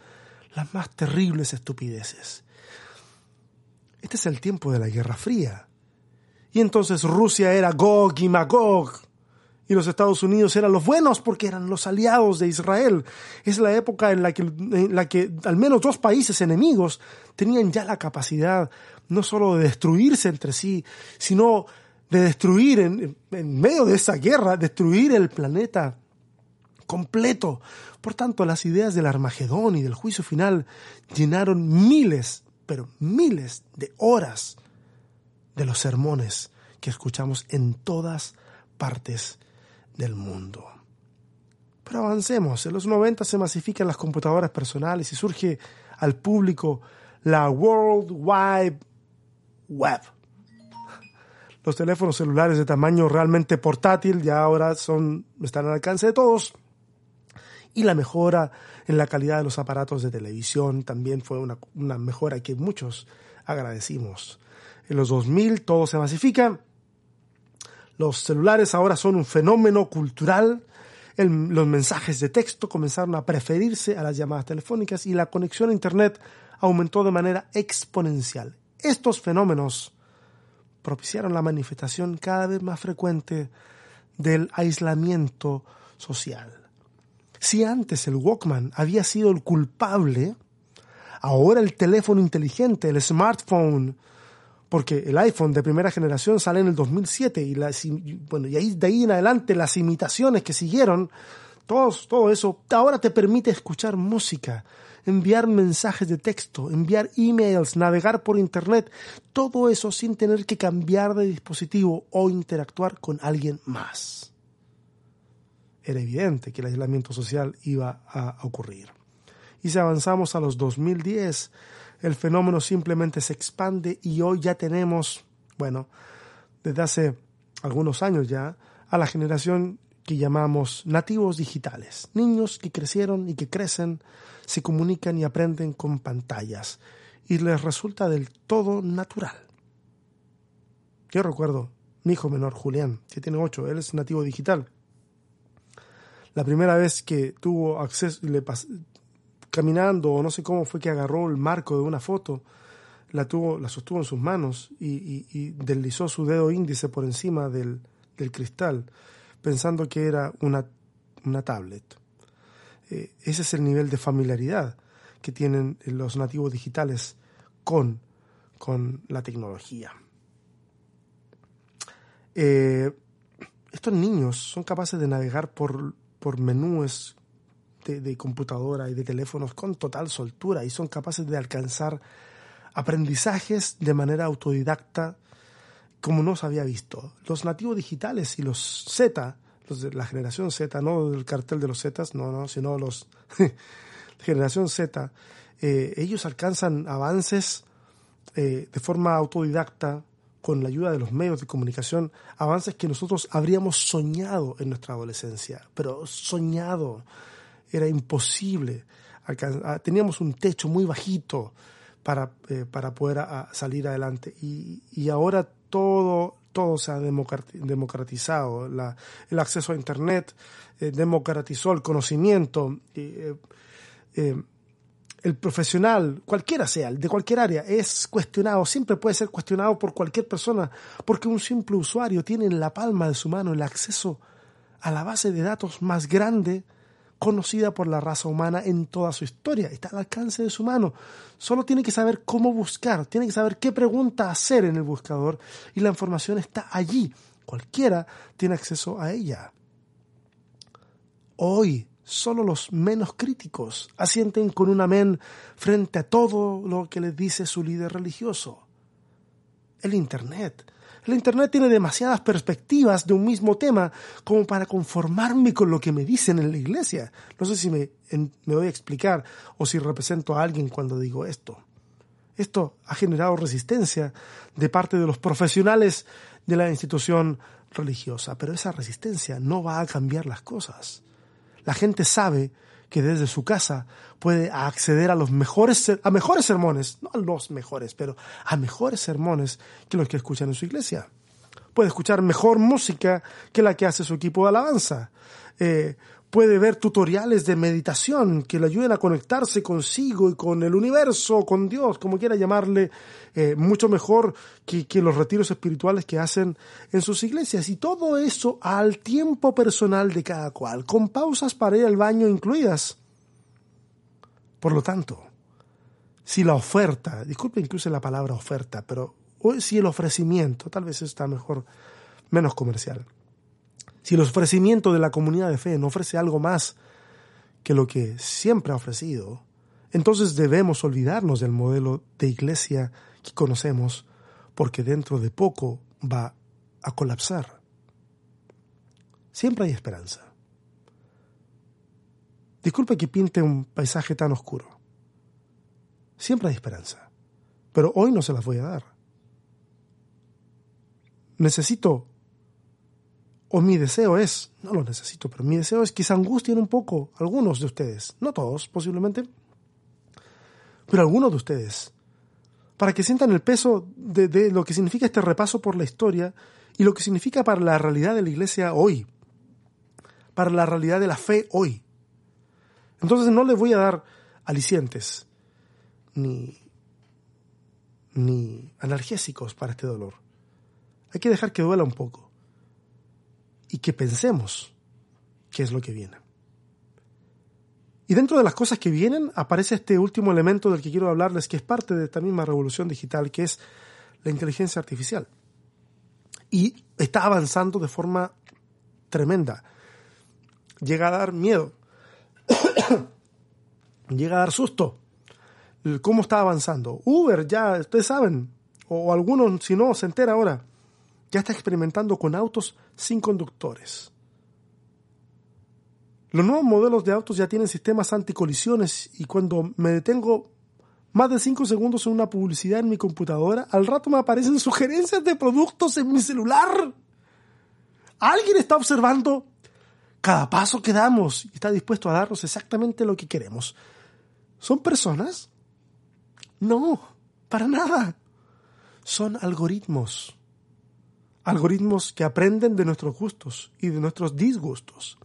B: las más terribles estupideces. Este es el tiempo de la Guerra Fría. Y entonces Rusia era Gog y Magog y los Estados Unidos eran los buenos porque eran los aliados de Israel. Es la época en la que, en la que al menos dos países enemigos tenían ya la capacidad no solo de destruirse entre sí, sino de destruir en, en medio de esa guerra, destruir el planeta completo. Por tanto, las ideas del Armagedón y del juicio final llenaron miles, pero miles de horas de los sermones que escuchamos en todas partes del mundo. Pero avancemos. En los 90 se masifican las computadoras personales y surge al público la World Wide Web. Los teléfonos celulares de tamaño realmente portátil ya ahora son, están al alcance de todos. Y la mejora en la calidad de los aparatos de televisión también fue una, una mejora que muchos agradecimos. En los 2000 todo se masifica los celulares ahora son un fenómeno cultural. los mensajes de texto comenzaron a preferirse a las llamadas telefónicas y la conexión a Internet aumentó de manera exponencial. Estos fenómenos propiciaron la manifestación cada vez más frecuente del aislamiento social. Si antes el Walkman había sido el culpable, ahora el teléfono inteligente, el smartphone, porque el iPhone de primera generación sale en el 2007 y, bueno, y ahí, de ahí en adelante las imitaciones que siguieron, todo eso ahora te permite escuchar música, enviar mensajes de texto, enviar emails, navegar por Internet, todo eso sin tener que cambiar de dispositivo o interactuar con alguien más. Era evidente que el aislamiento social iba a ocurrir. Y si avanzamos a los 2010, el fenómeno simplemente se expande y hoy ya tenemos, bueno, desde hace algunos años ya, a la generación que llamamos nativos digitales, niños que crecieron y que crecen, se comunican y aprenden con pantallas y les resulta del todo natural. Yo recuerdo mi hijo menor, Julián, que tiene ocho, él es nativo digital. La primera vez que tuvo acceso, le caminando o no sé cómo fue que agarró el marco de una foto, la, tuvo, la sostuvo en sus manos y, deslizó su dedo índice por encima del, cristal, pensando que era una, una tablet. Eh, ese es el nivel de familiaridad que tienen los nativos digitales con, con la tecnología. Eh, estos niños son capaces de navegar por, por menús de, computadora y de teléfonos con total soltura y son capaces de alcanzar aprendizajes de manera autodidacta como no se había visto. Los nativos digitales y los Z, de la generación Z, no del cartel de los Zetas, no, no, sino los generación Z, eh, ellos alcanzan avances eh, de forma autodidacta con la ayuda de los medios de comunicación, avances que nosotros habríamos soñado en nuestra adolescencia, pero soñado era imposible. Ah, teníamos un techo muy bajito para, eh, para poder ah, salir adelante. Y, ahora todo, todo se ha democratizado. el acceso a Internet eh, democratizó el conocimiento. Eh, el profesional, cualquiera sea, de cualquier área, es cuestionado, siempre puede ser cuestionado por cualquier persona, porque un simple usuario tiene en la palma de su mano el acceso a la base de datos más grande conocida por la raza humana en toda su historia. Está al alcance de su mano. Solo tiene que saber cómo buscar, tiene que saber qué pregunta hacer en el buscador y la información está allí. Cualquiera tiene acceso a ella. Hoy, solo los menos críticos asienten con un amén frente a todo lo que les dice su líder religioso. El Internet el Internet tiene demasiadas perspectivas de un mismo tema como para conformarme con lo que me dicen en la iglesia. No sé si me, me voy a explicar o si represento a alguien cuando digo esto. Esto ha generado resistencia de parte de los profesionales de la institución religiosa, pero esa resistencia no va a cambiar las cosas. La gente sabe que desde su casa puede acceder a los mejores, a mejores sermones, no a los mejores, pero a mejores sermones que los que escuchan en su iglesia. Puede escuchar mejor música que la que hace su equipo de alabanza. Eh, puede ver tutoriales de meditación que le ayuden a conectarse consigo y con el universo, con Dios, como quiera llamarle, eh, mucho mejor que, que, los retiros espirituales que hacen en sus iglesias. Y todo eso al tiempo personal de cada cual, con pausas para ir al baño incluidas. Por lo tanto, si la oferta, disculpe incluso la palabra oferta, pero si el ofrecimiento, tal vez está mejor, menos comercial si el ofrecimiento de la comunidad de fe no ofrece algo más que lo que siempre ha ofrecido, entonces debemos olvidarnos del modelo de iglesia que conocemos, porque dentro de poco va a colapsar. Siempre hay esperanza. Disculpe que pinte un paisaje tan oscuro. Siempre hay esperanza. Pero hoy no se las voy a dar. Necesito o mi deseo es, no lo necesito, pero mi deseo es que se angustien un poco algunos de ustedes, no todos posiblemente, pero algunos de ustedes, para que sientan el peso de, lo que significa este repaso por la historia y lo que significa para la realidad de la iglesia hoy, para la realidad de la fe hoy. Entonces no les voy a dar alicientes ni, ni analgésicos para este dolor. Hay que dejar que duela un poco y que pensemos qué es lo que viene. Y dentro de las cosas que vienen aparece este último elemento del que quiero hablarles, que es parte de esta misma revolución digital, que es la inteligencia artificial. Y está avanzando de forma tremenda. Llega a dar miedo. Llega a dar susto. ¿Cómo está avanzando? Uber, ya, ustedes saben, o algunos, si no, se entera ahora ya está experimentando con autos sin conductores. Los nuevos modelos de autos ya tienen sistemas anticolisiones y cuando me detengo más de 5 segundos en una publicidad en mi computadora, al rato me aparecen sugerencias de productos en mi celular. Alguien está observando cada paso que damos y está dispuesto a darnos exactamente lo que queremos. ¿Son personas? No, para nada. Son algoritmos algoritmos que aprenden de nuestros gustos y de nuestros disgustos,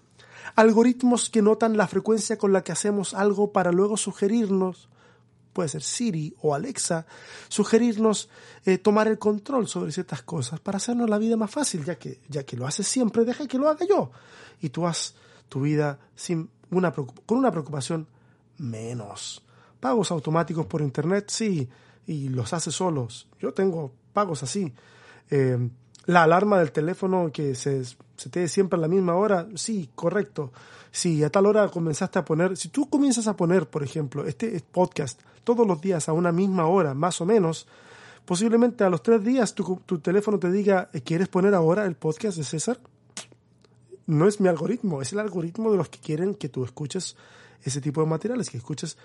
B: algoritmos que notan la frecuencia con la que hacemos algo para luego sugerirnos, puede ser Siri o Alexa, sugerirnos eh, tomar el control sobre ciertas cosas para hacernos la vida más fácil, ya que, ya que lo haces siempre, deja que lo haga yo. Y tú haz tu vida sin una, con una preocupación menos. Pagos automáticos por Internet, sí, y los hace solos. Yo tengo pagos así. Eh, la alarma del teléfono que se, se te dé siempre a la misma hora, sí, correcto. Si a tal hora comenzaste a poner, si tú comienzas a poner, por ejemplo, este podcast todos los días a una misma hora, más o menos, posiblemente a los tres días tu, tu teléfono te diga, ¿quieres poner ahora el podcast de César? No es mi algoritmo, es el algoritmo de los que quieren que tú escuches ese tipo de materiales, que escuches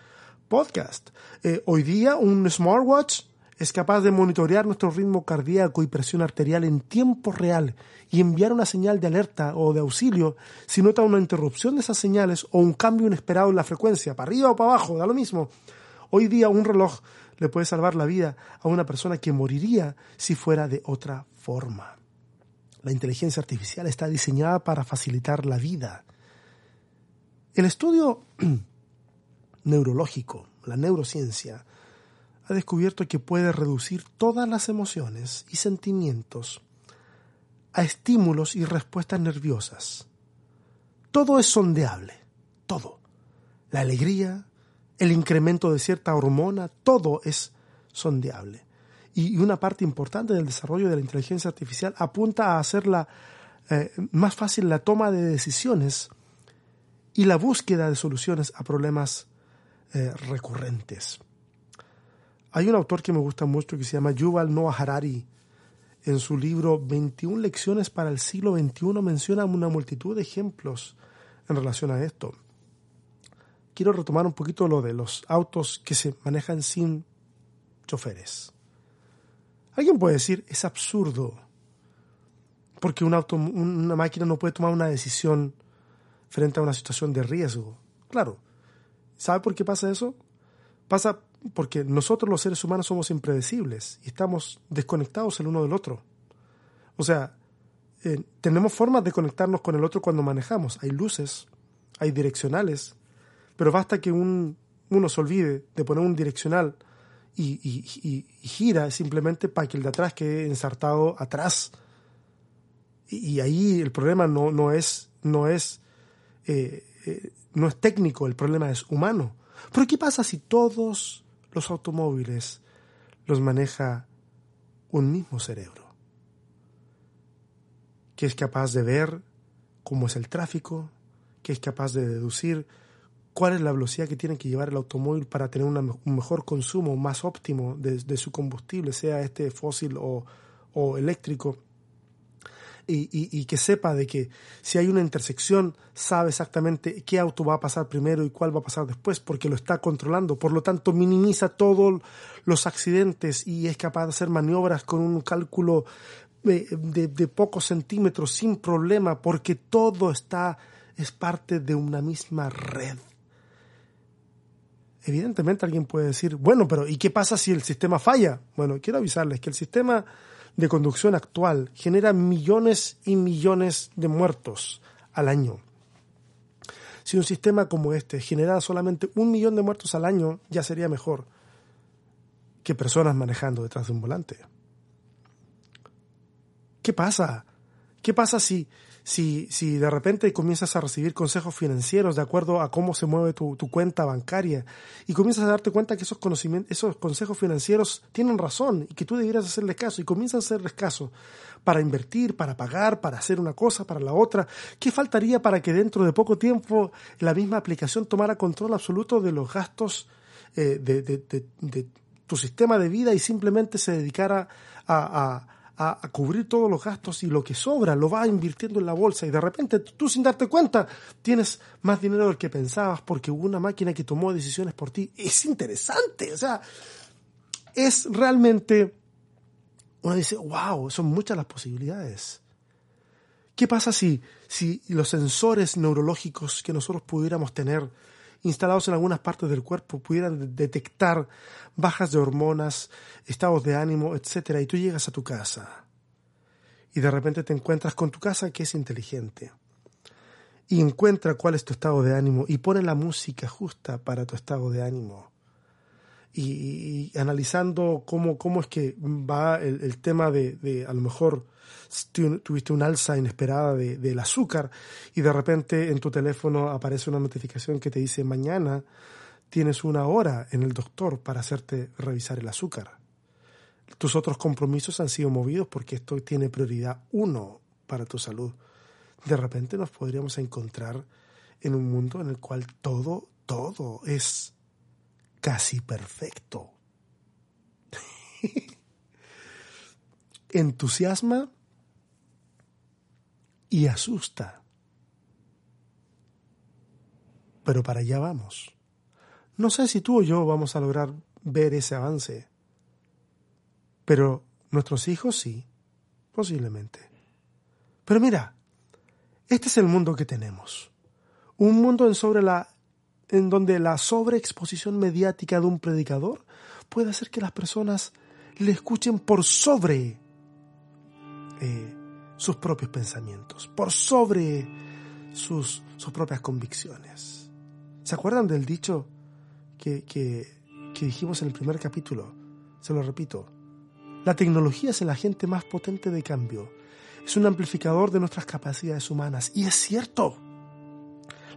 B: podcast. Eh, hoy día un smartwatch es capaz de monitorear nuestro ritmo cardíaco y presión arterial en tiempo real y enviar una señal de alerta o de auxilio si nota una interrupción de esas señales o un cambio inesperado en la frecuencia, para arriba o para abajo, da lo mismo. Hoy día un reloj le puede salvar la vida a una persona que moriría si fuera de otra forma. La inteligencia artificial está diseñada para facilitar la vida. El estudio neurológico la neurociencia, ha descubierto que puede reducir todas las emociones y sentimientos a estímulos y respuestas nerviosas. Todo es sondeable, todo. La alegría, el incremento de cierta hormona, todo es sondeable. Y una parte importante del desarrollo de la inteligencia artificial apunta a hacerla eh, más fácil la toma de decisiones y la búsqueda de soluciones a problemas eh, recurrentes. Hay un autor que me gusta mucho que se llama Yuval Noah Harari. En su libro 21 lecciones para el siglo XXI menciona una multitud de ejemplos en relación a esto. Quiero retomar un poquito lo de los autos que se manejan sin choferes. Alguien puede decir, es absurdo, porque auto, una máquina no puede tomar una decisión frente a una situación de riesgo. Claro, ¿sabe por qué pasa eso? Pasa porque nosotros los seres humanos somos impredecibles y estamos desconectados el uno del otro. O sea, eh, tenemos formas de conectarnos con el otro cuando manejamos. Hay luces, hay direccionales, pero basta que un, uno se olvide de poner un direccional y, gira simplemente para que el de atrás quede ensartado atrás. Y, ahí el problema no, no es, no es, eh, eh, no es técnico, el problema es humano. Pero ¿qué pasa si todos los automóviles los maneja un mismo cerebro? Que es capaz de ver cómo es el tráfico, que es capaz de deducir cuál es la velocidad que tiene que llevar el automóvil para tener un mejor consumo, más óptimo de, su combustible, sea este fósil o, eléctrico. Y, que sepa de que si hay una intersección, sabe exactamente qué auto va a pasar primero y cuál va a pasar después, porque lo está controlando. Por lo tanto, minimiza todos los accidentes y es capaz de hacer maniobras con un cálculo de, de pocos centímetros sin problema, porque todo está, es parte de una misma red evidentemente alguien puede decir, bueno, pero ¿y qué pasa si el sistema falla? Bueno, quiero avisarles que el sistema de conducción actual genera millones y millones de muertos al año. Si un sistema como este generara solamente un millón de muertos al año, ya sería mejor que personas manejando detrás de un volante. ¿Qué pasa? ¿Qué pasa si si, si de repente comienzas a recibir consejos financieros de acuerdo a cómo se mueve tu, cuenta bancaria y comienzas a darte cuenta que esos, conocimientos, esos consejos financieros tienen razón y que tú deberías hacerle caso y comienzas a hacerles caso para invertir, para pagar, para hacer una cosa, para la otra, ¿qué faltaría para que dentro de poco tiempo la misma aplicación tomara control absoluto de los gastos eh, de, de, tu sistema de vida y simplemente se dedicara a a, cubrir todos los gastos y lo que sobra lo va invirtiendo en la bolsa y de repente tú sin darte cuenta tienes más dinero del que pensabas porque hubo una máquina que tomó decisiones por ti. Es interesante, o sea, es realmente, uno dice, wow, son muchas las posibilidades. ¿Qué pasa si, si los sensores neurológicos que nosotros pudiéramos tener instalados en algunas partes del cuerpo pudieran detectar bajas de hormonas, estados de ánimo, etc. Y tú llegas a tu casa y de repente te encuentras con tu casa que es inteligente y encuentra cuál es tu estado de ánimo y pone la música justa para tu estado de ánimo. Y, analizando cómo, cómo es que va el, tema de, de, a lo mejor tuviste una alza inesperada de, del azúcar y de repente en tu teléfono aparece una notificación que te dice mañana tienes una hora en el doctor para hacerte revisar el azúcar. Tus otros compromisos han sido movidos porque esto tiene prioridad uno para tu salud. De repente nos podríamos encontrar en un mundo en el cual todo, todo es casi perfecto. Entusiasma y asusta. Pero para allá vamos. No sé si tú o yo vamos a lograr ver ese avance, pero nuestros hijos sí, posiblemente. Pero mira, este es el mundo que tenemos. Un mundo en, sobre la, en donde la sobreexposición mediática de un predicador puede hacer que las personas le escuchen por sobre eh, sus propios pensamientos, por sobre sus, sus propias convicciones. ¿Se acuerdan del dicho que, que que dijimos en el primer capítulo. Se lo repito. La tecnología es el agente más potente de cambio. Es un amplificador de nuestras capacidades humanas. Y es cierto.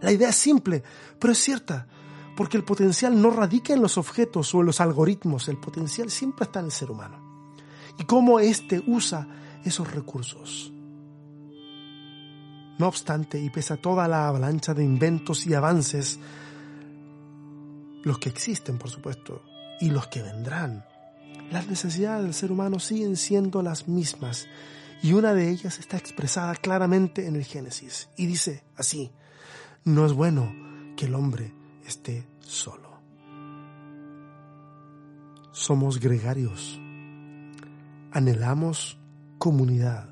B: La idea es simple, pero es cierta. Porque el potencial no radica en los objetos o en los algoritmos. El potencial siempre está en el ser humano. Y cómo éste usa esos recursos. No obstante, y pese a toda la avalancha de inventos y avances, los que existen, por supuesto, y los que vendrán, las necesidades del ser humano siguen siendo las mismas, y una de ellas está expresada claramente en el Génesis, y dice así, no es bueno que el hombre esté solo. Somos gregarios, anhelamos comunidad,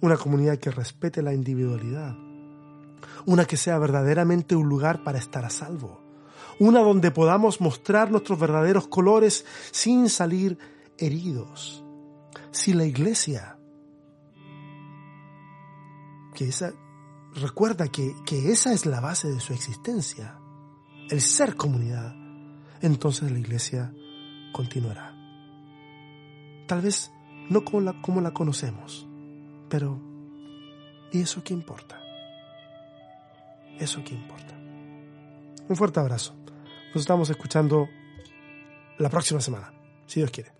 B: una comunidad que respete la individualidad, una que sea verdaderamente un lugar para estar a salvo, una donde podamos mostrar nuestros verdaderos colores sin salir heridos. Si la iglesia, que esa, recuerda que, que esa es la base de su existencia, el ser comunidad, entonces la iglesia continuará. Tal vez no como la, como la conocemos, pero, ¿y eso qué importa? ¿Eso qué importa? Un fuerte abrazo. Nos estamos escuchando la próxima semana, si Dios quiere.